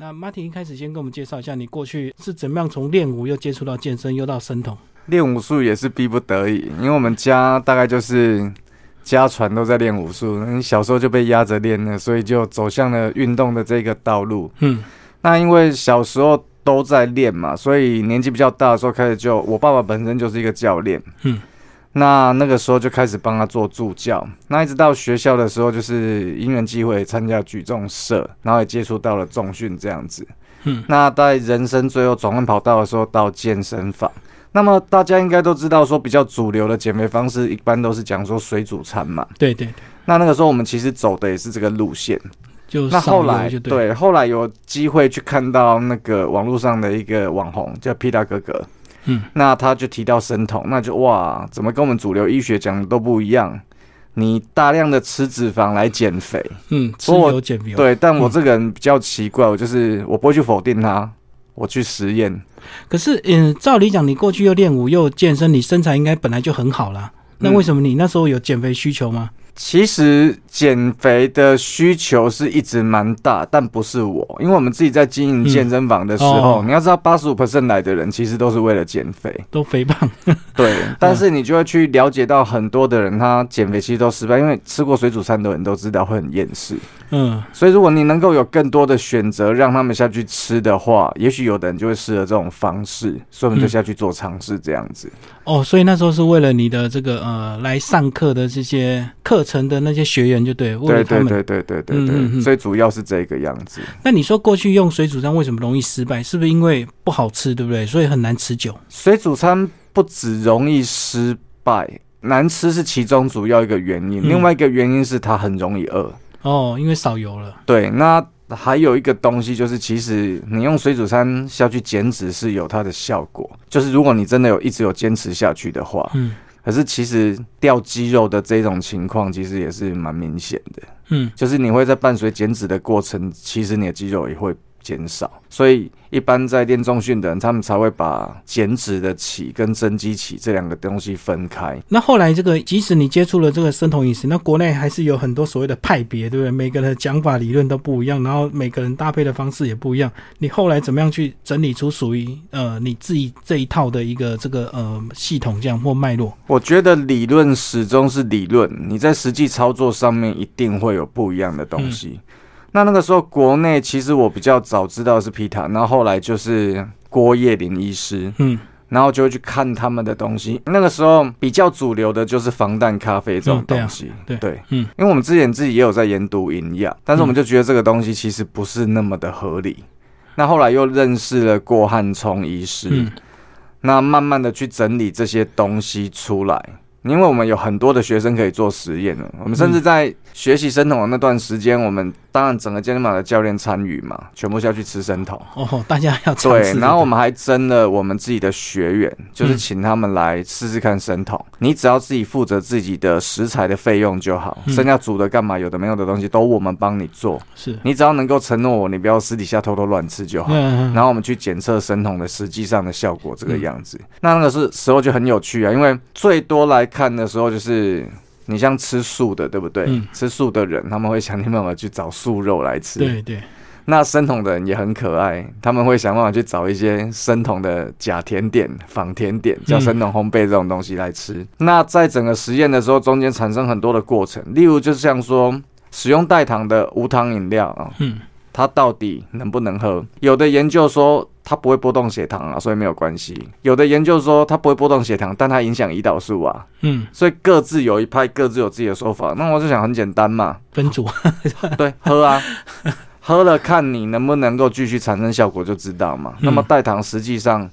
那马婷一开始先跟我们介绍一下，你过去是怎么样从练武又接触到健身，又到生酮？练武术也是逼不得已，因为我们家大概就是家传都在练武术，你小时候就被压着练了，所以就走向了运动的这个道路。嗯，那因为小时候都在练嘛，所以年纪比较大的时候开始就，我爸爸本身就是一个教练。嗯。那那个时候就开始帮他做助教，那一直到学校的时候，就是因缘机会参加举重社，然后也接触到了重训这样子。嗯，那在人生最后转换跑道的时候，到健身房。那么大家应该都知道，说比较主流的减肥方式，一般都是讲说水煮餐嘛。对对对。那那个时候我们其实走的也是这个路线，就那后来对，后来有机会去看到那个网络上的一个网红叫皮达哥哥。嗯，那他就提到生酮，那就哇，怎么跟我们主流医学讲的都不一样？你大量的吃脂肪来减肥，嗯，吃油减肥，对。但我这个人比较奇怪，我就是我不会去否定他，我去实验。可是，嗯，照理讲，你过去又练武又健身，你身材应该本来就很好啦。那为什么你那时候有减肥需求吗？其实减肥的需求是一直蛮大，但不是我，因为我们自己在经营健身房的时候，你要知道，八十五 percent 来的人其实都是为了减肥，都肥胖。对，但是你就会去了解到很多的人，他减肥其实都失败，因为吃过水煮餐的人都知道会很厌食。嗯，所以如果你能够有更多的选择，让他们下去吃的话，也许有的人就会适合这种方式，所以我们就下去做尝试这样子。哦，所以那时候是为了你的这个呃来上课的这些课程的那些学员就对，对对对对对对对，所以主要是这个样子。那你说过去用水煮餐为什么容易失败？是不是因为不好吃，对不对？所以很难持久。水煮餐不止容易失败，难吃是其中主要一个原因，另外一个原因是它很容易饿。哦，因为少油了。对，那还有一个东西就是，其实你用水煮餐下去减脂是有它的效果，就是如果你真的有一直有坚持下去的话，嗯，可是其实掉肌肉的这种情况其实也是蛮明显的，嗯，就是你会在伴随减脂的过程，其实你的肌肉也会减少，所以。一般在练重训的人，他们才会把减脂的起跟增肌起这两个东西分开。那后来这个，即使你接触了这个生酮饮食，那国内还是有很多所谓的派别，对不对？每个人的讲法理论都不一样，然后每个人搭配的方式也不一样。你后来怎么样去整理出属于呃你自己这一套的一个这个呃系统这样或脉络？我觉得理论始终是理论，你在实际操作上面一定会有不一样的东西。那那个时候，国内其实我比较早知道是皮塔，然后后来就是郭叶林医师，嗯，然后就会去看他们的东西。那个时候比较主流的就是防弹咖啡这种东西，对对，嗯，因为我们之前自己也有在研读营养，但是我们就觉得这个东西其实不是那么的合理。那后来又认识了郭汉聪医师，那慢慢的去整理这些东西出来。因为我们有很多的学生可以做实验了，我们甚至在学习生酮的那段时间，我们当然整个健身房的教练参与嘛，全部要去吃生酮。哦，大家要对，然后我们还争了我们自己的学员，就是请他们来试试看生酮。你只要自己负责自己的食材的费用就好，剩下煮的干嘛，有的没有的东西都我们帮你做。是你只要能够承诺我，你不要私底下偷偷乱吃就好。然后我们去检测生酮的实际上的效果，这个样子。那那个是时候就很有趣啊，因为最多来。看的时候，就是你像吃素的，对不对？吃素的人他们会想尽办法去找素肉来吃。对对。那生酮的人也很可爱，他们会想办法去找一些生酮的假甜点、仿甜点，叫生酮烘焙这种东西来吃。那在整个实验的时候，中间产生很多的过程，例如就是像说使用代糖的无糖饮料啊，嗯，它到底能不能喝？有的研究说。它不会波动血糖啊，所以没有关系。有的研究说它不会波动血糖，但它影响胰岛素啊。嗯，所以各自有一派，各自有自己的说法。那我就想很简单嘛，分组。对，喝啊，喝了看你能不能够继续产生效果就知道嘛。那么代糖实际上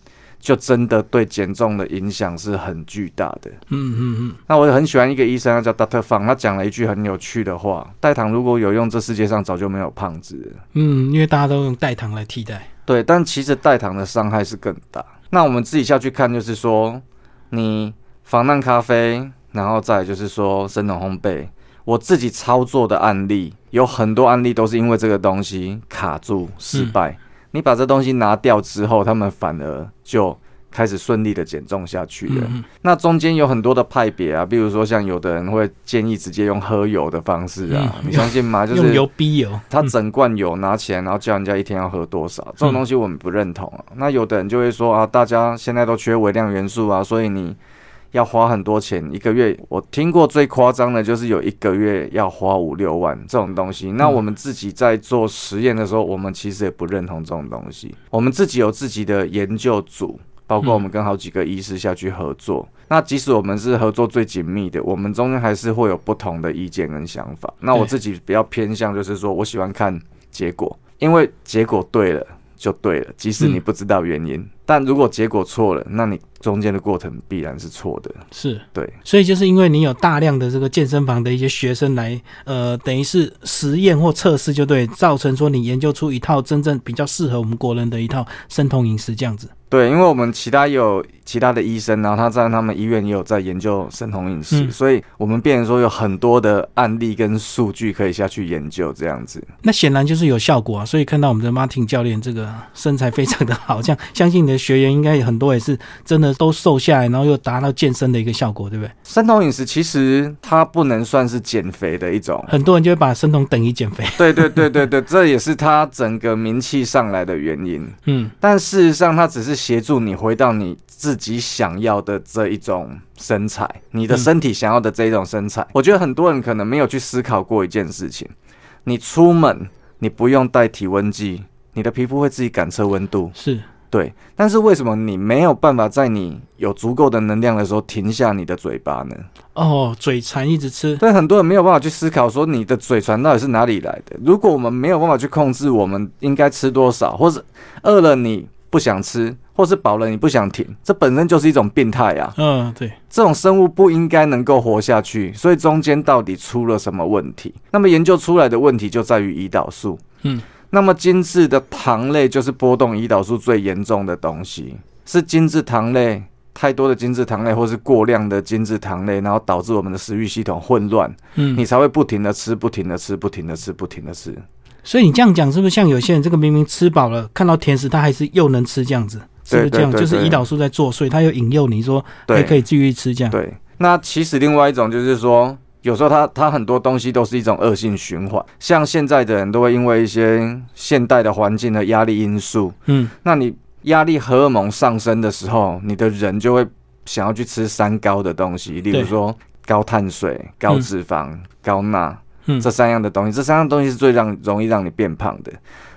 就真的对减重的影响是很巨大的。嗯嗯嗯。那我很喜欢一个医生，他叫 Doctor Fang，他讲了一句很有趣的话：代糖如果有用，这世界上早就没有胖子。嗯，因为大家都用代糖来替代。对，但其实代糖的伤害是更大。那我们自己下去看，就是说，你防弹咖啡，然后再就是说生冷烘焙，我自己操作的案例有很多案例都是因为这个东西卡住失败。你把这东西拿掉之后，他们反而就开始顺利的减重下去了。嗯那中间有很多的派别啊，比如说像有的人会建议直接用喝油的方式啊，嗯你相信吗？就用是油逼油，他整罐油拿起来，然后叫人家一天要喝多少，这种东西我们不认同啊。那有的人就会说啊，大家现在都缺微量元素啊，所以你要花很多钱，一个月我听过最夸张的就是有一个月要花五六万这种东西。那我们自己在做实验的时候，我们其实也不认同这种东西。我们自己有自己的研究组。包括我们跟好几个医师下去合作，那即使我们是合作最紧密的，我们中间还是会有不同的意见跟想法。那我自己比较偏向就是说我喜欢看结果，因为结果对了就对了，即使你不知道原因。但如果结果错了，那你中间的过程必然是错的。是，对，所以就是因为你有大量的这个健身房的一些学生来，呃，等于是实验或测试，就对，造成说你研究出一套真正比较适合我们国人的一套生酮饮食这样子。对，因为我们其他有其他的医生，然后他在他们医院也有在研究生酮饮食，嗯所以我们变成说有很多的案例跟数据可以下去研究这样子。那显然就是有效果啊，所以看到我们的 Martin 教练这个身材非常的好，这样相信你的学员应该有很多也是真的都瘦下来，然后又达到健身的一个效果，对不对？生酮饮食其实它不能算是减肥的一种，很多人就会把生酮等于减肥，对对对对对，这也是他整个名气上来的原因。嗯，但事实上，它只是协助你回到你自己想要的这一种身材，你的身体想要的这一种身材。我觉得很多人可能没有去思考过一件事情：你出门你不用带体温计，你的皮肤会自己感测温度。是，对，但是为什么你没有办法在你有足够的能量的时候停下你的嘴巴呢？哦，嘴馋一直吃，对，很多人没有办法去思考说你的嘴馋到底是哪里来的。如果我们没有办法去控制我们应该吃多少，或者饿了你不想吃，或是饱了你不想停，这本身就是一种病态啊！嗯，对，这种生物不应该能够活下去，所以中间到底出了什么问题？那么研究出来的问题就在于胰岛素。嗯，那么精致的糖类就是波动胰岛素最严重的东西，是精致糖类。太多的精致糖类，或是过量的精致糖类，然后导致我们的食欲系统混乱，嗯，你才会不停的吃，不停的吃，不停的吃，不停的吃。所以你这样讲，是不是像有些人这个明明吃饱了，看到甜食他还是又能吃这样子？是不是这样？就是胰岛素在作祟，它又引诱你说还对，可以继续吃这样。对。那其实另外一种就是说，有时候它它很多东西都是一种恶性循环，像现在的人都会因为一些现代的环境的压力因素，嗯，那你压力荷尔蒙上升的时候，你的人就会想要去吃三高的东西，例如对说高碳水、高脂肪、高钠。嗯这三样的东西，这三样东西是最让容易让你变胖的。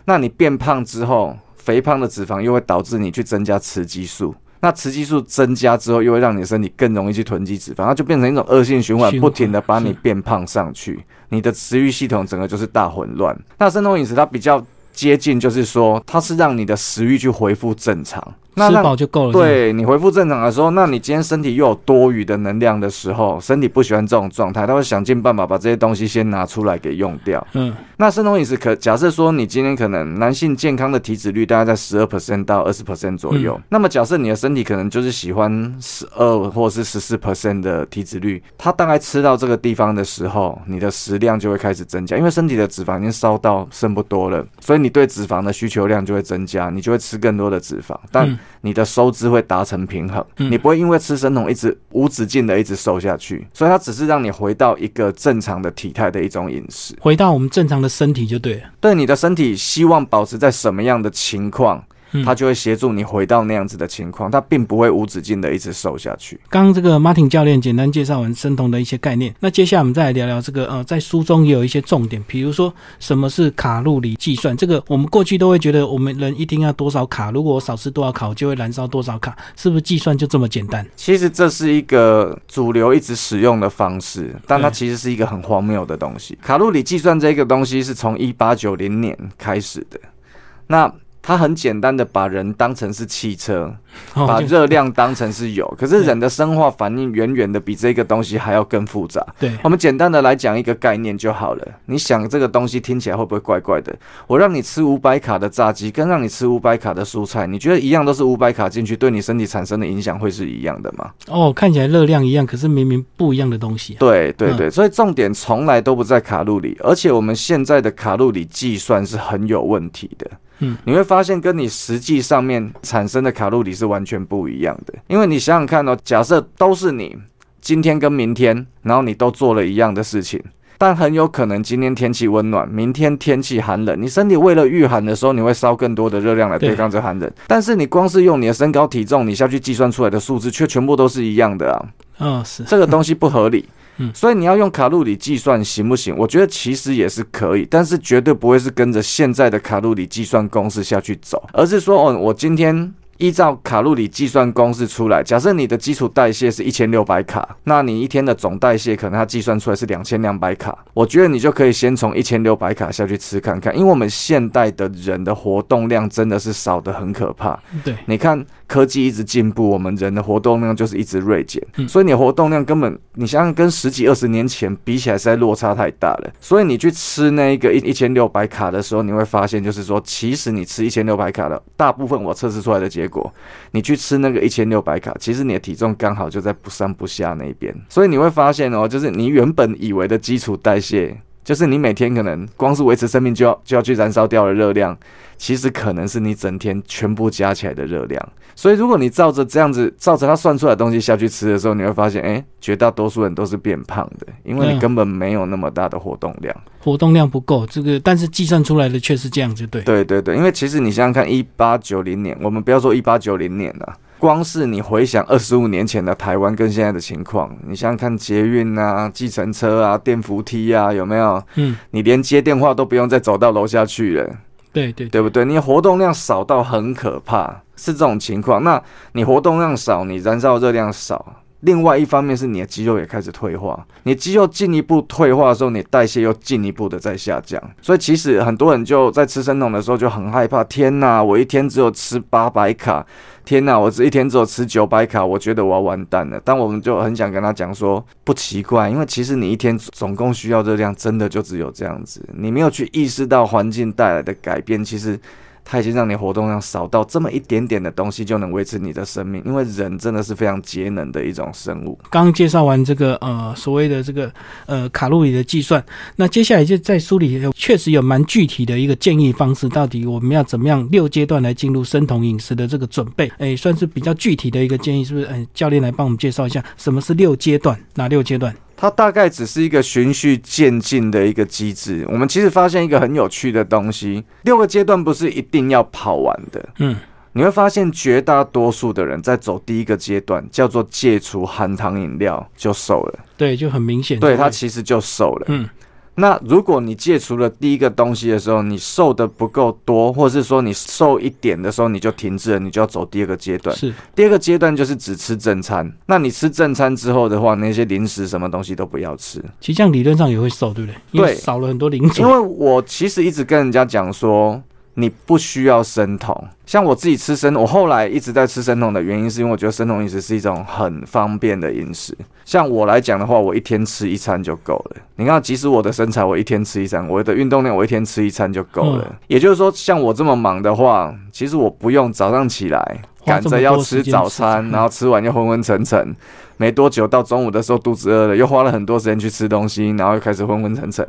那你变胖之后，肥胖的脂肪又会导致你去增加雌激素。那雌激素增加之后，又会让你的身体更容易去囤积脂肪，它就变成一种恶性循环，不停的把你变胖上去，你的食欲系统整个就是大混乱。那生酮饮食它比较接近，就是说它是让你的食欲去恢复正常。那吃饱就够了。对你恢复正常的时候，那你今天身体又有多余的能量的时候，身体不喜欢这种状态，他会想尽办法把这些东西先拿出来给用掉。嗯，那生酮饮食可假设说你今天可能男性健康的体脂率大概在十二 percent 到二十 percent 左右，嗯那么假设你的身体可能就是喜欢十二或是十四 percent 的体脂率，它大概吃到这个地方的时候，你的食量就会开始增加，因为身体的脂肪已经烧到剩不多了，所以你对脂肪的需求量就会增加，你就会吃更多的脂肪，但嗯你的收支会达成平衡，嗯你不会因为吃生酮一直无止境的一直瘦下去，所以它只是让你回到一个正常的体态的一种饮食。回到我们正常的身体就对了。对你的身体希望保持在什么样的情况，嗯它就会协助你回到那样子的情况，它并不会无止境的一直瘦下去。刚刚这个 Martin 教练简单介绍完生酮的一些概念，那接下来我们再来聊聊这个呃，在书中也有一些重点，比如说什么是卡路里计算。这个我们过去都会觉得我们人一天要多少卡，如果我少吃多少卡，我就会燃烧多少卡，是不是计算就这么简单？其实这是一个主流一直使用的方式，但它其实是一个很荒谬的东西。卡路里计算这个东西是从一八九零年开始的，那它很简单的把人当成是汽车，把热量当成是油，可是人的生化反应远远的比这个东西还要更复杂。对，我们简单的来讲一个概念就好了。你想这个东西听起来会不会怪怪的？我让你吃五百卡的炸鸡，跟让你吃五百卡的蔬菜，你觉得一样都是五百卡进去，对你身体产生的影响会是一样的吗？哦，看起来热量一样，可是明明不一样的东西、啊。对对对，所以重点从来都不在卡路里，而且我们现在的卡路里计算是很有问题的。嗯，你会发现跟你实际上面产生的卡路里是完全不一样的。因为你想想看哦，假设都是你今天跟明天，然后你都做了一样的事情。但很有可能今天天气温暖，明天天气寒冷，你身体为了御寒的时候，你会烧更多的热量来对抗这寒冷。但是你光是用你的身高体重，你下去计算出来的数字，却全部都是一样的啊！嗯，是这个东西不合理。嗯，所以你要用卡路里计算行不行？我觉得其实也是可以，但是绝对不会是跟着现在的卡路里计算公式下去走，而是说哦，我今天。依照卡路里计算公式出来，假设你的基础代谢是一千六百卡，那你一天的总代谢可能它计算出来是两千两百卡。我觉得你就可以先从一千六百卡下去吃看看，因为我们现代的人的活动量真的是少得很可怕。对，你看科技一直进步，我们人的活动量就是一直锐减，所以你活动量根本你想想跟十几二十年前比起来，实在落差太大了。所以你去吃那一个一一千六百卡的时候，你会发现就是说，其实你吃一千六百卡的大部分，我测试出来的结果，你去吃那个一千六百卡，其实你的体重刚好就在不上不下那边，所以你会发现哦，就是你原本以为的基础代谢，就是你每天可能光是维持生命就要就要去燃烧掉的热量，其实可能是你整天全部加起来的热量。所以如果你照着这样子，照着他算出来的东西下去吃的时候，你会发现，哎，绝大多数人都是变胖的，因为你根本没有那么大的活动量，活动量不够。这个但是计算出来的却是这样子，对，对对对，因为其实你想想看，一八九零年，我们不要说一八九零年了，光是你回想二十五年前的台湾跟现在的情况，你想想看，捷运啊、计程车啊、电扶梯啊，有没有？嗯，你连接电话都不用再走到楼下去了。对对对不对？你活动量少到很可怕，是这种情况。那你活动量少，你燃烧热量少，另外一方面是你的肌肉也开始退化。你肌肉进一步退化的时候，你代谢又进一步的在下降。所以其实很多人就在吃生酮的时候就很害怕。天哪，我一天只有吃八百卡。天呐，我这一天只有吃九百卡，我觉得我要完蛋了。但我们就很想跟他讲说，不奇怪，因为其实你一天总共需要热量真的就只有这样子，你没有去意识到环境带来的改变，其实。它已经让你活动量少到这么一点点的东西就能维持你的生命，因为人真的是非常节能的一种生物。刚介绍完这个呃所谓的这个呃卡路里的计算，那接下来就在书里确实有蛮具体的一个建议方式，到底我们要怎么样六阶段来进入生酮饮食的这个准备？哎，算是比较具体的一个建议，是不是？哎，教练来帮我们介绍一下什么是六阶段？哪六阶段？它大概只是一个循序渐进的一个机制。我们其实发现一个很有趣的东西：六个阶段不是一定要跑完的。嗯，你会发现绝大多数的人在走第一个阶段，叫做戒除含糖饮料，就瘦了。对，就很明显。对，他其实就瘦了。嗯。那如果你戒除了第一个东西的时候，你瘦的不够多，或者是说你瘦一点的时候，你就停滞了，你就要走第二个阶段。是第二个阶段就是只吃正餐。那你吃正餐之后的话，那些零食什么东西都不要吃。其实这样理论上也会瘦，对不对？对，少了很多零食。因为我其实一直跟人家讲说。你不需要生酮，像我自己吃生，我后来一直在吃生酮的原因，是因为我觉得生酮饮食是一种很方便的饮食。像我来讲的话，我一天吃一餐就够了。你看，即使我的身材，我一天吃一餐；我的运动量，我一天吃一餐就够了。也就是说，像我这么忙的话，其实我不用早上起来赶着要吃早餐，然后吃完又昏昏沉沉，没多久到中午的时候肚子饿了，又花了很多时间去吃东西，然后又开始昏昏沉沉。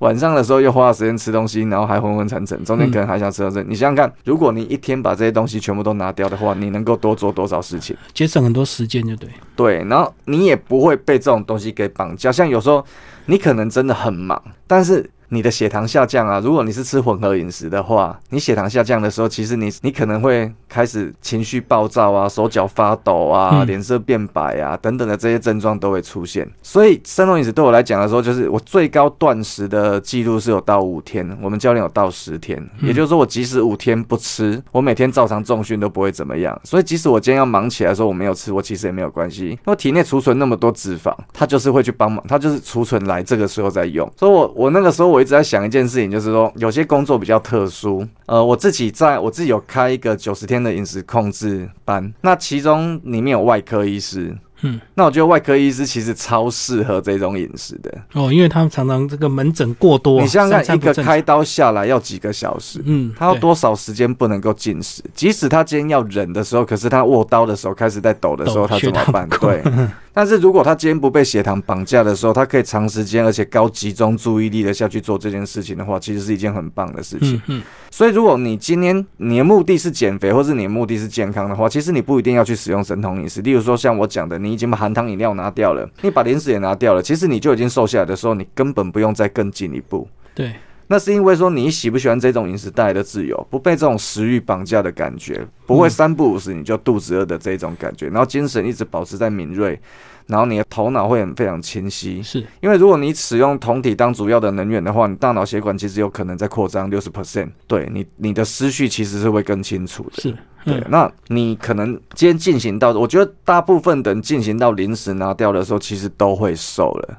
晚上的时候又花了时间吃东西，然后还昏昏沉沉，中间可能还想吃到这。你想想看，如果你一天把这些东西全部都拿掉的话，你能够多做多少事情？节省很多时间，就对。对，然后你也不会被这种东西给绑架。像有时候你可能真的很忙，但是。你的血糖下降啊！如果你是吃混合饮食的话，你血糖下降的时候，其实你你可能会开始情绪暴躁啊，手脚发抖啊，脸色变白啊，等等的这些症状都会出现。所以生酮饮食对我来讲的时候，就是我最高断食的记录是有到五天，我们教练有到十天，也就是说我即使五天不吃，我每天照常重训都不会怎么样。所以即使我今天要忙起来的时候我没有吃，我其实也没有关系，因为体内储存那么多脂肪，它就是会去帮忙，它就是储存来这个时候再用。所以我我那个时候我。我一直在想一件事情，就是说有些工作比较特殊。呃，我自己在我自己有开一个九十天的饮食控制班，那其中里面有外科医师。嗯，那我觉得外科医师其实超适合这种饮食的哦，因为他们常常这个门诊过多。你想想看，一个开刀下来要几个小时，嗯，他要多少时间不能够进食？即使他今天要忍的时候，可是他握刀的时候开始在抖的时候，他怎么办？对。但是如果他今天不被血糖绑架的时候，他可以长时间而且高集中注意力的下去做这件事情的话，其实是一件很棒的事情。嗯嗯，所以如果你今天你的目的是减肥，或是你的目的是健康的话，其实你不一定要去使用神童饮食。例如说像我讲的，你已经把含糖饮料拿掉了，你把零食也拿掉了，其实你就已经瘦下来的时候，你根本不用再更进一步。对，那是因为说你喜不喜欢这种饮食带来的自由，不被这种食欲绑架的感觉，不会三不五时你就肚子饿的这种感觉，然后精神一直保持在敏锐，然后你的头脑会很非常清晰。是，因为如果你使用酮体当主要的能源的话，你大脑血管其实有可能在扩张六十 percent，对你你的思绪其实是会更清楚的。是，对嗯，那你可能今天进行到，我觉得大部分的人进行到零食拿掉的时候，其实都会瘦了。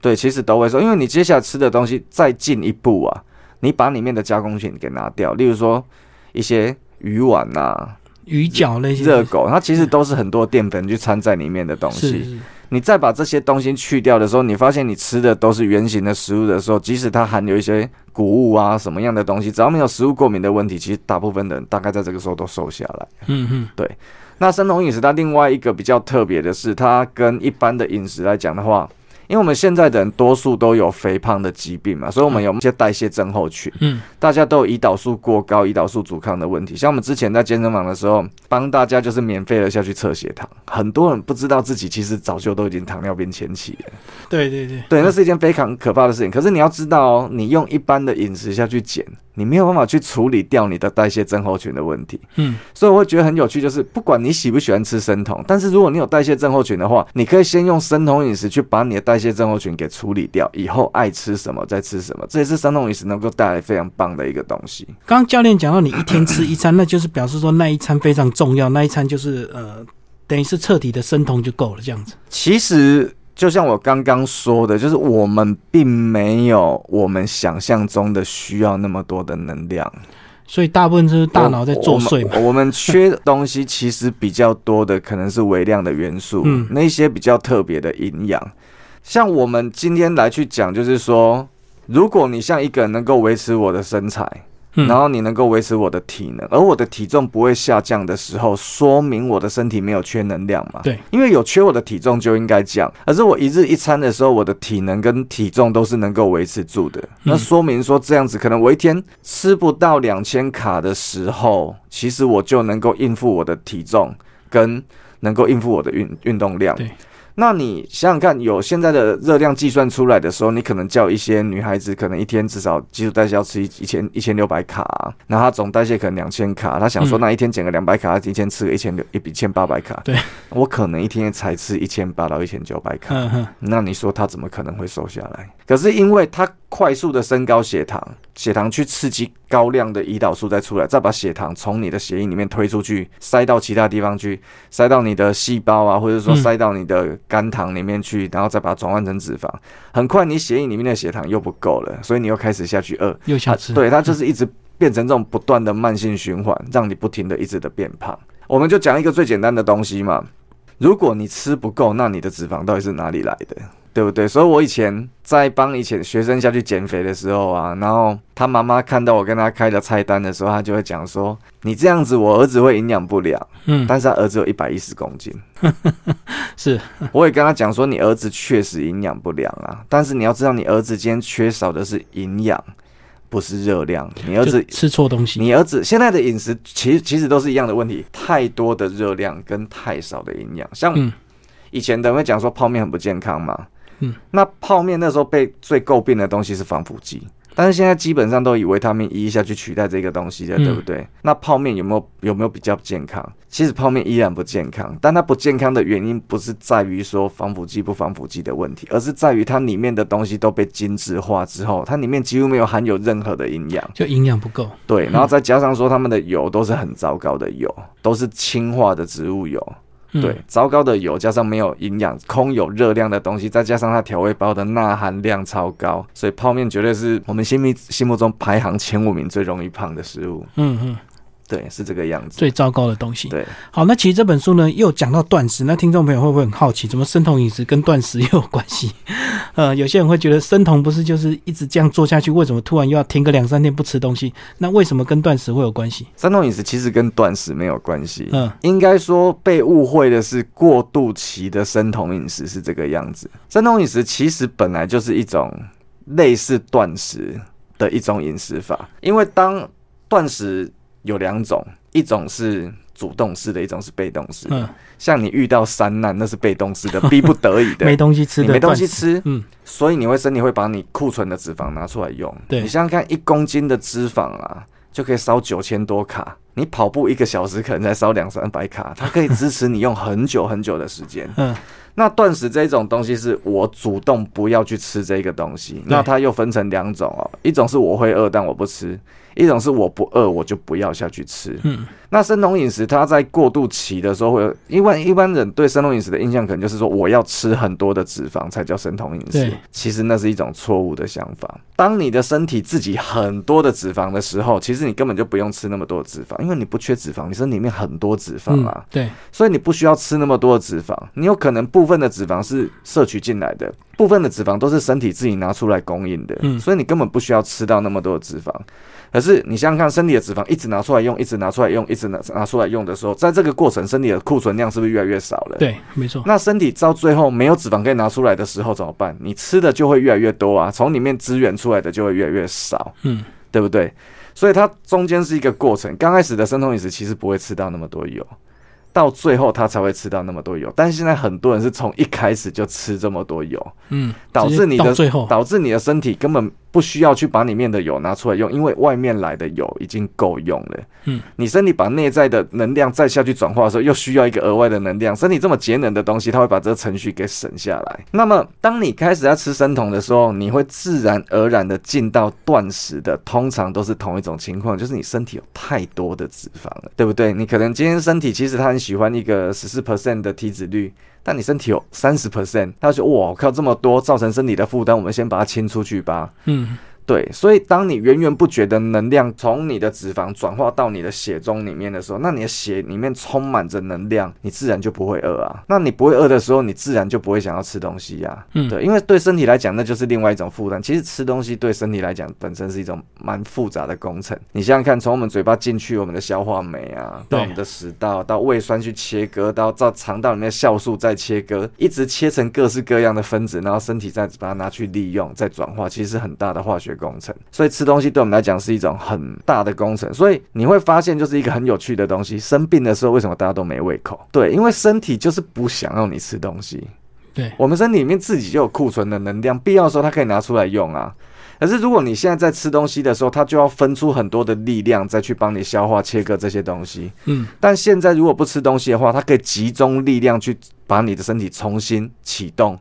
对对，其实都会瘦，因为你接下来吃的东西再进一步啊，你把里面的加工品给拿掉，例如说一些鱼丸呐、鱼饺那些热狗，它其实都是很多淀粉去掺在里面的东西。是是你再把这些东西去掉的时候，你发现你吃的都是原形的食物的时候，即使它含有一些谷物啊什么样的东西，只要没有食物过敏的问题，其实大部分的人大概在这个时候都瘦下来。嗯嗯对那生酮饮食它另外一个比较特别的是，它跟一般的饮食来讲的话，因为我们现在的人多数都有肥胖的疾病嘛，所以我们有一些代谢症候群，嗯，大家都有胰岛素过高、胰岛素阻抗的问题。像我们之前在健身房的时候，帮大家就是免费的下去测血糖，很多人不知道自己其实早就都已经糖尿病前期了。对对对，对，那是一件非常可怕的事情。可是你要知道哦，你用一般的饮食下去减，你没有办法去处理掉你的代谢症候群的问题。嗯所以我会觉得很有趣，就是不管你喜不喜欢吃生酮，但是如果你有代谢症候群的话，你可以先用生酮饮食去把你的代谢症候群给处理掉，以后爱吃什么再吃什么，这也是生酮饮食能够带来非常棒的一个东西。刚刚教练讲到你一天吃一餐，那就是表示说那一餐非常重要，那一餐就是呃，等于是彻底的生酮就够了，这样子。其实就像我刚刚说的，就是我们并没有我们想象中的需要那么多的能量。所以大部分就是大脑在作祟嘛我。我们我们缺的东西其实比较多的可能是微量的元素，嗯那些比较特别的营养。像我们今天来去讲，就是说，如果你像一个人能够维持我的身材，嗯然后你能够维持我的体能，而我的体重不会下降的时候，说明我的身体没有缺能量嘛？对，因为有缺我的体重就应该降，而是我一日一餐的时候，我的体能跟体重都是能够维持住的。那说明说这样子，可能我一天吃不到两千卡的时候，其实我就能够应付我的体重跟能够应付我的运运动量。对。那你想想看，有现在的热量计算出来的时候，你可能叫一些女孩子，可能一天至少基础代谢要吃一一千一千六百卡，然后她总代谢可能两千卡，她想说嗯那一天减个两百卡，她一天吃个一千六一一千八百卡，对我可能一天才吃一千八到一千九百卡，那你说她怎么可能会瘦下来？可是因为她快速的升高血糖，血糖去刺激高量的胰岛素再出来，再把血糖从你的血液里面推出去，塞到其他地方去，塞到你的细胞啊，或者说嗯塞到你的肝糖里面去，然后再把它转换成脂肪。很快你血液里面的血糖又不够了，所以你又开始下去饿。它又想吃。对，它就是一直变成这种不断的慢性循环，让你不停的一直的变胖。我们就讲一个最简单的东西嘛，如果你吃不够，那你的脂肪到底是哪里来的？对不对？所以我以前在帮以前学生下去减肥的时候啊，然后他妈妈看到我跟他开的菜单的时候，他就会讲说：“你这样子，我儿子会营养不良。”嗯，但是他儿子有一百一十公斤，是我也跟他讲说，你儿子确实营养不良啊，但是你要知道，你儿子今天缺少的是营养，不是热量。你儿子吃错东西。你儿子现在的饮食其实其实都是一样的问题，太多的热量跟太少的营养。像嗯以前的人会讲说泡面很不健康嘛，嗯，那泡面那时候被最诟病的东西是防腐剂，但是现在基本上都以维他命 E 下去取代这个东西的，嗯对不对？那泡面有没有有没有比较健康？其实泡面依然不健康，但它不健康的原因不是在于说防腐剂不防腐剂的问题，而是在于它里面的东西都被精致化之后，它里面几乎没有含有任何的营养。就营养不够。对，然后再加上说他们的油都是很糟糕的油，都是氢化的植物油。嗯对，，糟糕的油加上没有营养、空有热量的东西，再加上它调味包的钠含量超高，所以泡面绝对是我们心目心目中排行前五名最容易胖的食物。嗯嗯，对，是这个样子。最糟糕的东西。对，好，那其实这本书呢又讲到断食，那听众朋友会不会很好奇，怎么生酮饮食跟断食又有关系？呃，有些人会觉得生酮不是就是一直这样做下去，为什么突然又要停个两三天不吃东西？那为什么跟断食会有关系？生酮饮食其实跟断食没有关系。嗯，应该说被误会的是过渡期的生酮饮食是这个样子。生酮饮食其实本来就是一种类似断食的一种饮食法，因为当断食有两种，一种是主动式的，一种是被动式的。嗯，像你遇到山难，那是被动式的，逼不得已的，没东西吃没东西吃，嗯，所以你会身体会把你库存的脂肪拿出来用。对。你想想看，一公斤的脂肪啊，就可以烧九千多卡。你跑步一个小时可能才烧两三百卡，它可以支持你用很久很久的时间。嗯，那断食这一种东西是我主动不要去吃这个东西，那它又分成两种哦，一种是我会饿但我不吃，一种是我不饿我就不要下去吃。嗯，那生酮饮食它在过渡期的时候会有，因为一般人对生酮饮食的印象可能就是说我要吃很多的脂肪才叫生酮饮食对，其实那是一种错误的想法。当你的身体自己很多的脂肪的时候，其实你根本就不用吃那么多的脂肪，因为你不缺脂肪，你身体里面很多脂肪啊。嗯，对，所以你不需要吃那么多的脂肪，你有可能部分的脂肪是摄取进来的，部分的脂肪都是身体自己拿出来供应的，嗯所以你根本不需要吃到那么多的脂肪。可是你想想看，身体的脂肪一直拿出来用，一直拿出来用，一直拿拿出来用的时候，在这个过程，身体的库存量是不是越来越少了？。对，没错，那身体到最后没有脂肪可以拿出来的时候怎么办？你吃的就会越来越多啊，从里面资源出来的就会越来越少，嗯，对不对？所以它中间是一个过程。刚开始的生酮饮食其实不会吃到那么多油，到最后它才会吃到那么多油。但是现在很多人是从一开始就吃这么多油，嗯，导致你的最后，导致你的身体根本不需要去把里面的油拿出来用，因为外面来的油已经够用了。嗯，你身体把内在的能量再下去转化的时候，又需要一个额外的能量。身体这么节能的东西，它会把这个程序给省下来。那么，当你开始要吃生酮的时候，你会自然而然的进到断食的，通常都是同一种情况，就是你身体有太多的脂肪了，对不对？你可能今天身体其实它很喜欢一个十四 percent 的体脂率。但你身体有三十 percent，他就哇靠这么多，造成身体的负担，我们先把它清出去吧。嗯，对，所以当你源源不绝的能量从你的脂肪转化到你的血中里面的时候，那你的血里面充满着能量，你自然就不会饿啊。那你不会饿的时候，你自然就不会想要吃东西呀、嗯对，因为对身体来讲，那就是另外一种负担。其实吃东西对身体来讲本身是一种蛮复杂的工程。你想想看，从我们嘴巴进去我们的消化酶啊，到我们的食道，到胃酸去切割，到到肠道里面的酵素再切割，一直切成各式各样的分子，然后身体再把它拿去利用，再转化，其实是很大的化学工程。所以吃东西对我们来讲是一种很大的工程。所以你会发现，就是一个很有趣的东西。生病的时候，为什么大家都没胃口？对，因为身体就是不想要你吃东西。对，我们身体里面自己就有库存的能量，必要的时候它可以拿出来用啊。可是如果你现在在吃东西的时候，它就要分出很多的力量再去帮你消化切割这些东西。嗯，但现在如果不吃东西的话，它可以集中力量去把你的身体重新启动。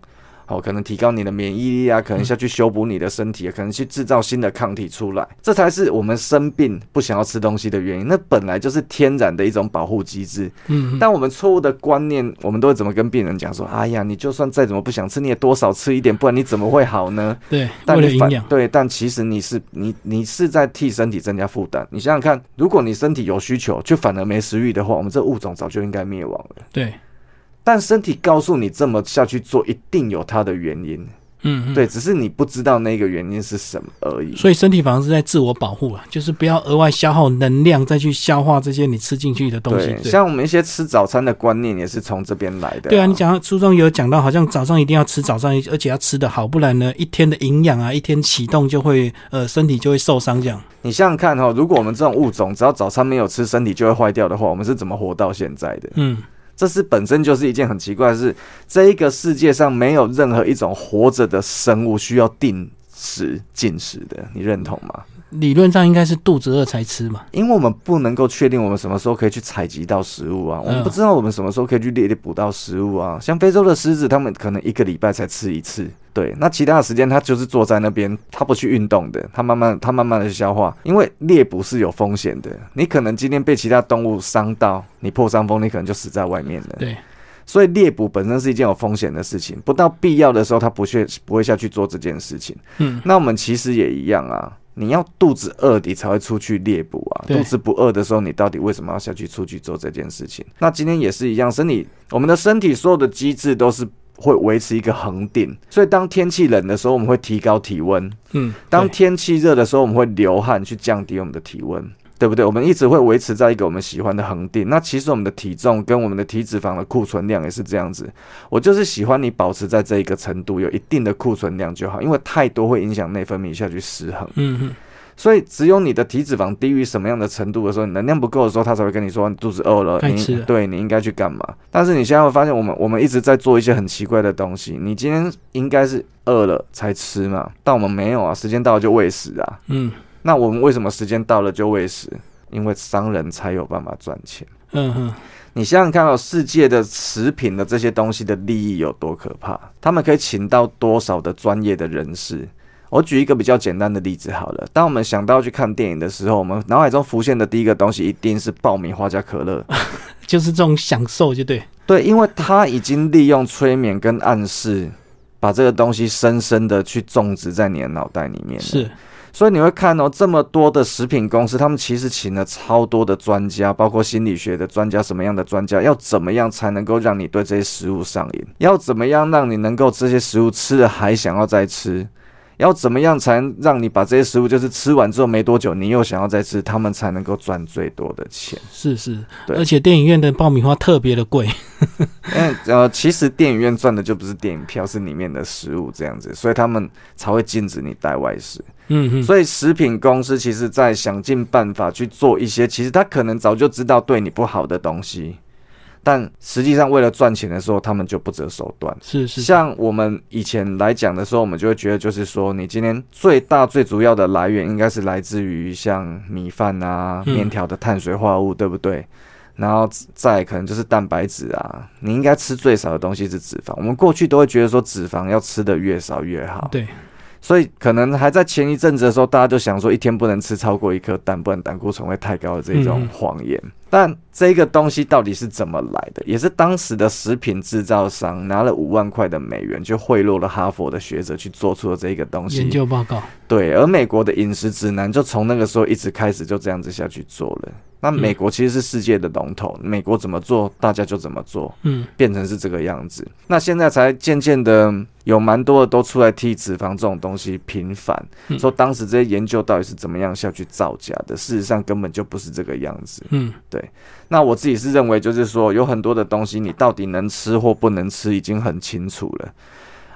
哦，可能提高你的免疫力啊，可能下去修补你的身体，可能去制造新的抗体出来，这才是我们生病不想要吃东西的原因。那本来就是天然的一种保护机制。嗯，但我们错误的观念，我们都会怎么跟病人讲说？哎呀，你就算再怎么不想吃，你也多少吃一点，不然你怎么会好呢？对，但你反对，但其实你是你你是在替身体增加负担。你想想看，如果你身体有需求，却反而没食欲的话，我们这物种早就应该灭亡了。对，但身体告诉你这么下去做，一定有它的原因。嗯，嗯对，只是你不知道那个原因是什么而已。所以身体反而是在自我保护啊，就是不要额外消耗能量再去消化这些你吃进去的东西。像我们一些吃早餐的观念也是从这边来的、对啊，你讲到书中有讲到，好像早上一定要吃早上，而且要吃的好，不然呢，一天的营养啊，一天启动就会呃身体就会受伤这样。你想想看哈、如果我们这种物种只要早餐没有吃，身体就会坏掉的话，我们是怎么活到现在的？嗯，这是本身就是一件很奇怪的事。这一个世界上没有任何一种活着的生物需要定时进食的，你认同吗？理论上应该是肚子饿才吃嘛。因为我们不能够确定我们什么时候可以去采集到食物啊，我们不知道我们什么时候可以去猎捕到食物啊。像非洲的狮子，他们可能一个礼拜才吃一次，对，那其他的时间他就是坐在那边，他不去运动的，他慢慢他慢慢的去消化，因为猎捕是有风险的，你可能今天被其他动物伤到，你破伤风，你可能就死在外面了。对，所以猎捕本身是一件有风险的事情，不到必要的时候，他不去不会下去做这件事情。嗯，那我们其实也一样啊。你要肚子饿，你才会出去猎捕啊。肚子不饿的时候，你到底为什么要下去出去做这件事情？那今天也是一样，身体我们的身体所有的机制都是会维持一个恒定，所以当天气冷的时候，我们会提高体温；嗯，当天气热的时候，我们会流汗去降低我们的体温。对不对？我们一直会维持在一个我们喜欢的恒定。那其实我们的体重跟我们的体脂肪的库存量也是这样子。我就是喜欢你保持在这一个程度，有一定的库存量就好，因为太多会影响内分泌下去失衡。嗯嗯，所以只有你的体脂肪低于什么样的程度的时候，你能量不够的时候，他才会跟你说你肚子饿了，你该对你应该去干嘛。但是你现在会发现，我们我们一直在做一些很奇怪的东西。你今天应该是饿了才吃嘛，但我们没有啊，时间到了就喂食啊。嗯那我们为什么时间到了就喂食？因为商人才有办法赚钱。嗯哼，你想想看哦，世界的食品的这些东西的利益有多可怕？他们可以请到多少的专业的人士？我举一个比较简单的例子好了。当我们想到去看电影的时候，我们脑海中浮现的第一个东西一定是爆米花加可乐。就是这种享受，就对。对，因为他已经利用催眠跟暗示，把这个东西深深的去种植在你的脑袋里面了。是，所以你会看哦，这么多的食品公司，他们其实请了超多的专家，包括心理学的专家，什么样的专家，要怎么样才能够让你对这些食物上瘾？要怎么样让你能够这些食物吃了还想要再吃？要怎么样才能让你把这些食物，就是吃完之后没多久，你又想要再吃，他们才能够赚最多的钱？是是，对而且电影院的爆米花特别的贵。因为呃，其实电影院赚的就不是电影票，是里面的食物这样子，所以他们才会禁止你带外食。嗯嗯，所以食品公司其实在想尽办法去做一些，其实他可能早就知道对你不好的东西，但实际上为了赚钱的时候，他们就不择手段。是是，像我们以前来讲的时候，我们就会觉得，就是说，你今天最大最主要的来源应该是来自于像米饭啊、嗯面条的碳水化合物，对不对？然后再可能就是蛋白质啊，你应该吃最少的东西是脂肪。我们过去都会觉得说，脂肪要吃的越少越好。对，所以可能还在前一阵子的时候，大家就想说一天不能吃超过一颗蛋，不然胆固醇会太高的这种嗯谎言。但这个东西到底是怎么来的？也是当时的食品制造商拿了五万块的美元，就贿赂了哈佛的学者去做出了这个东西研。究报告。对，而美国的饮食指南就从那个时候一直开始就这样子下去做了。那美国其实是世界的龙头，美国怎么做，大家就怎么做。嗯，变成是这个样子。那现在才渐渐的有蛮多的都出来替脂肪这种东西平反，嗯说当时这些研究到底是怎么样下去造假的，事实上根本就不是这个样子。嗯对那我自己是认为，就是说有很多的东西你到底能吃或不能吃，已经很清楚了。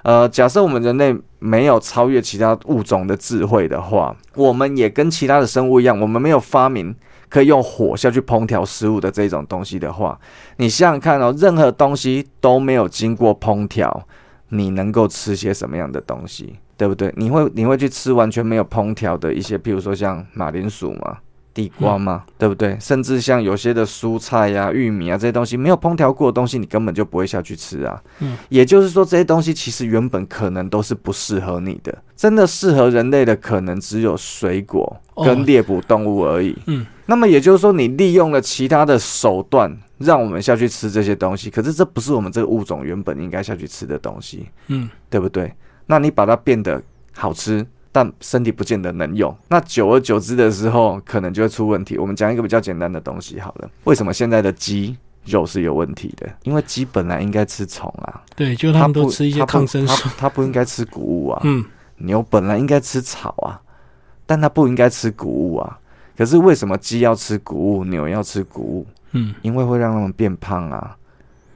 呃，假设我们人类没有超越其他物种的智慧的话，我们也跟其他的生物一样，我们没有发明可以用火下去烹调食物的这种东西的话，你想想看哦，任何东西都没有经过烹调，你能够吃些什么样的东西，对不对？你会你会去吃完全没有烹调的一些，譬如说像马铃薯吗？地瓜吗？对不对？甚至像有些的蔬菜呀、玉米啊这些东西，没有烹调过的东西，你根本就不会下去吃啊。嗯，也就是说，这些东西其实原本可能都是不适合你的，真的适合人类的可能只有水果哦跟猎捕动物而已。嗯，那么也就是说，你利用了其他的手段，让我们下去吃这些东西，可是这不是我们这个物种原本应该下去吃的东西，嗯，对不对？那你把它变得好吃，但身体不见得能用，那久而久之的时候，可能就会出问题。我们讲一个比较简单的东西好了，为什么现在的鸡肉是有问题的？因为鸡本来应该吃虫啊，对，就他们都不吃一些抗生素。它它不应该吃谷物啊。嗯，牛本来应该吃草啊，但它不应该吃谷物啊。可是为什么鸡要吃谷物，牛要吃谷物？嗯，因为会让它们变胖啊，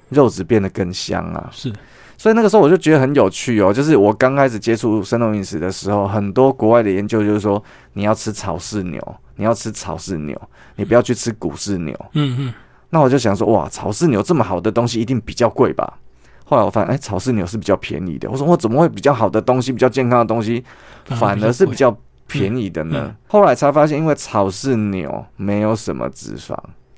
肉质变得更香啊。是，所以那个时候我就觉得很有趣哦，就是我刚开始接触生酮饮食的时候，很多国外的研究就是说，你要吃草饲牛，你要吃草饲牛，你不要去吃谷饲牛。嗯嗯，那我就想说，哇，草饲牛这么好的东西，一定比较贵吧？后来我发现，哎、草饲牛是比较便宜的。我说，我怎么会比较好的东西、比较健康的东西，反而是比较便宜的呢？嗯后来才发现，因为草饲牛没有什么脂肪，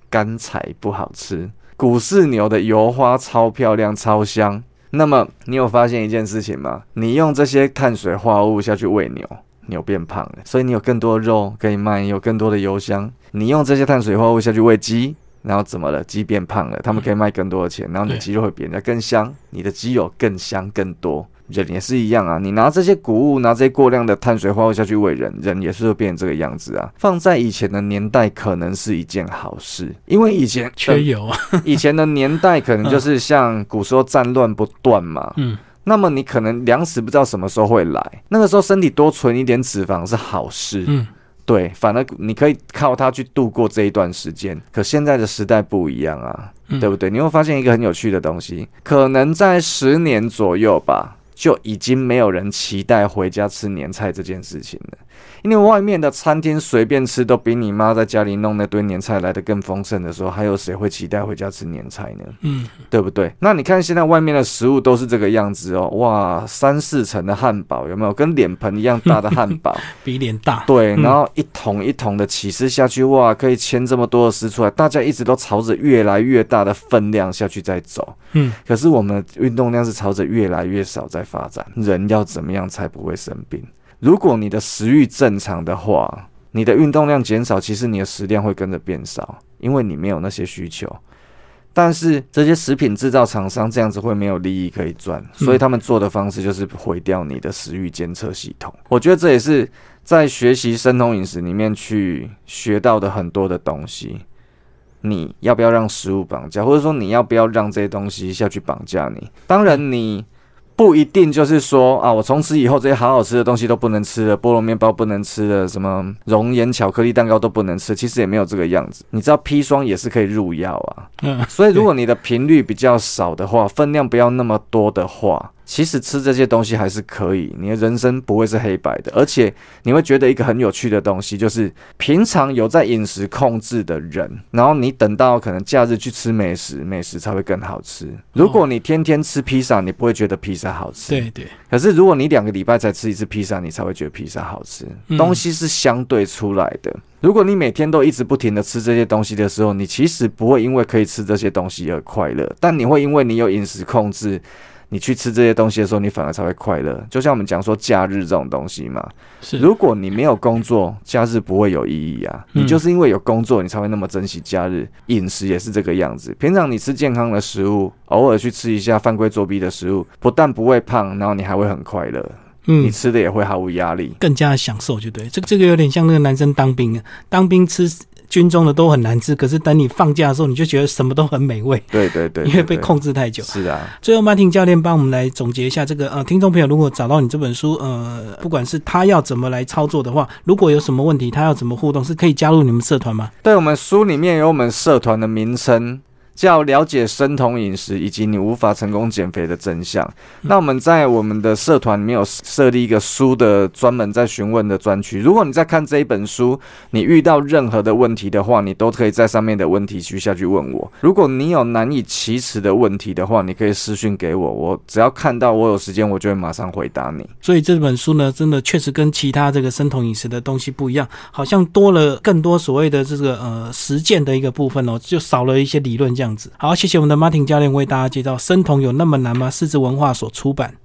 干柴不好吃，谷饲牛的油花超漂亮、超香。那么你有发现一件事情吗？你用这些碳水化合物下去喂牛，牛变胖了，所以你有更多的肉可以卖，有更多的油香。你用这些碳水化合物下去喂鸡，然后怎么了？鸡变胖了，他们可以卖更多的钱，然后你的鸡肉会比人家更香，你的鸡肉更香更多。人也是一样啊。你拿这些谷物，拿这些过量的碳水化合物下去喂人，人也是会变成这个样子啊。放在以前的年代，可能是一件好事，因为以前缺油啊。以前的年代可能就是像古时候战乱不断嘛。嗯。那么你可能粮食不知道什么时候会来，那个时候身体多存一点脂肪是好事。嗯。对，反而你可以靠它去度过这一段时间。可现在的时代不一样啊，对不对？你会发现一个很有趣的东西，可能在十年左右吧，就已经没有人期待回家吃年菜这件事情了。因为外面的餐厅随便吃都比你妈在家里弄那堆年菜来的更丰盛的时候，还有谁会期待回家吃年菜呢？嗯，对不对？那你看现在外面的食物都是这个样子哦，哇，三四层的汉堡有没有？跟脸盆一样大的汉堡，比脸大。对，然后一桶一桶的起司下去，哇，可以牵这么多的丝出来，大家一直都朝着越来越大的分量下去在走。嗯，可是我们运动量是朝着越来越少在发展。人要怎么样才不会生病？如果你的食欲正常的话，你的运动量减少，其实你的食量会跟着变少，因为你没有那些需求。但是这些食品制造厂商这样子会没有利益可以赚，所以他们做的方式就是毁掉你的食欲监测系统。我觉得这也是在学习生酮饮食里面去学到的很多的东西。你要不要让食物绑架，或者说你要不要让这些东西下去绑架你？当然你。不一定就是说啊，我从此以后这些好好吃的东西都不能吃了，菠萝面包不能吃了，什么熔岩巧克力蛋糕都不能吃。其实也没有这个样子。你知道砒霜也是可以入药啊。嗯。所以如果你的频率比较少的话，分量不要那么多的话。其实吃这些东西还是可以，你的人生不会是黑白的，而且你会觉得一个很有趣的东西，就是平常有在饮食控制的人，然后你等到可能假日去吃美食，美食才会更好吃。如果你天天吃披萨，你不会觉得披萨好吃。对对。可是如果你两个礼拜才吃一次披萨，你才会觉得披萨好吃。东西是相对出来的。如果你每天都一直不停的吃这些东西的时候，你其实不会因为可以吃这些东西而快乐，但你会因为你有饮食控制。你去吃这些东西的时候，你反而才会快乐。就像我们讲说假日这种东西嘛，是如果你没有工作，假日不会有意义啊。你就是因为有工作，你才会那么珍惜假日。饮食也是这个样子。平常你吃健康的食物，偶尔去吃一下犯规作弊的食物，不但不会胖，然后你还会很快乐。嗯，你吃的也会毫无压力，更加的享受，就对。这个这个有点像那个男生当兵，当兵吃。军中的都很难吃，可是等你放假的时候，你就觉得什么都很美味。对对对，因为被控制太久。是啊。最后，马婷教练帮我们来总结一下这个呃，听众朋友如果找到你这本书，呃，不管是他要怎么来操作的话，如果有什么问题，他要怎么互动，是可以加入你们社团吗？对，我们书里面有我们社团的名称。叫了解生酮饮食以及你无法成功减肥的真相。那我们在我们的社团里面有设立一个书的专门在询问的专区。如果你在看这一本书，你遇到任何的问题的话，你都可以在上面的问题区下去问我。如果你有难以启齿的问题的话，你可以私讯给我，我只要看到我有时间，我就会马上回答你。所以这本书呢，真的确实跟其他这个生酮饮食的东西不一样，好像多了更多所谓的这个呃实践的一个部分哦，就少了一些理论这样。好，谢谢我们的 Martin 教练为大家介绍《生酮有那么难吗》？狮子文化所出版。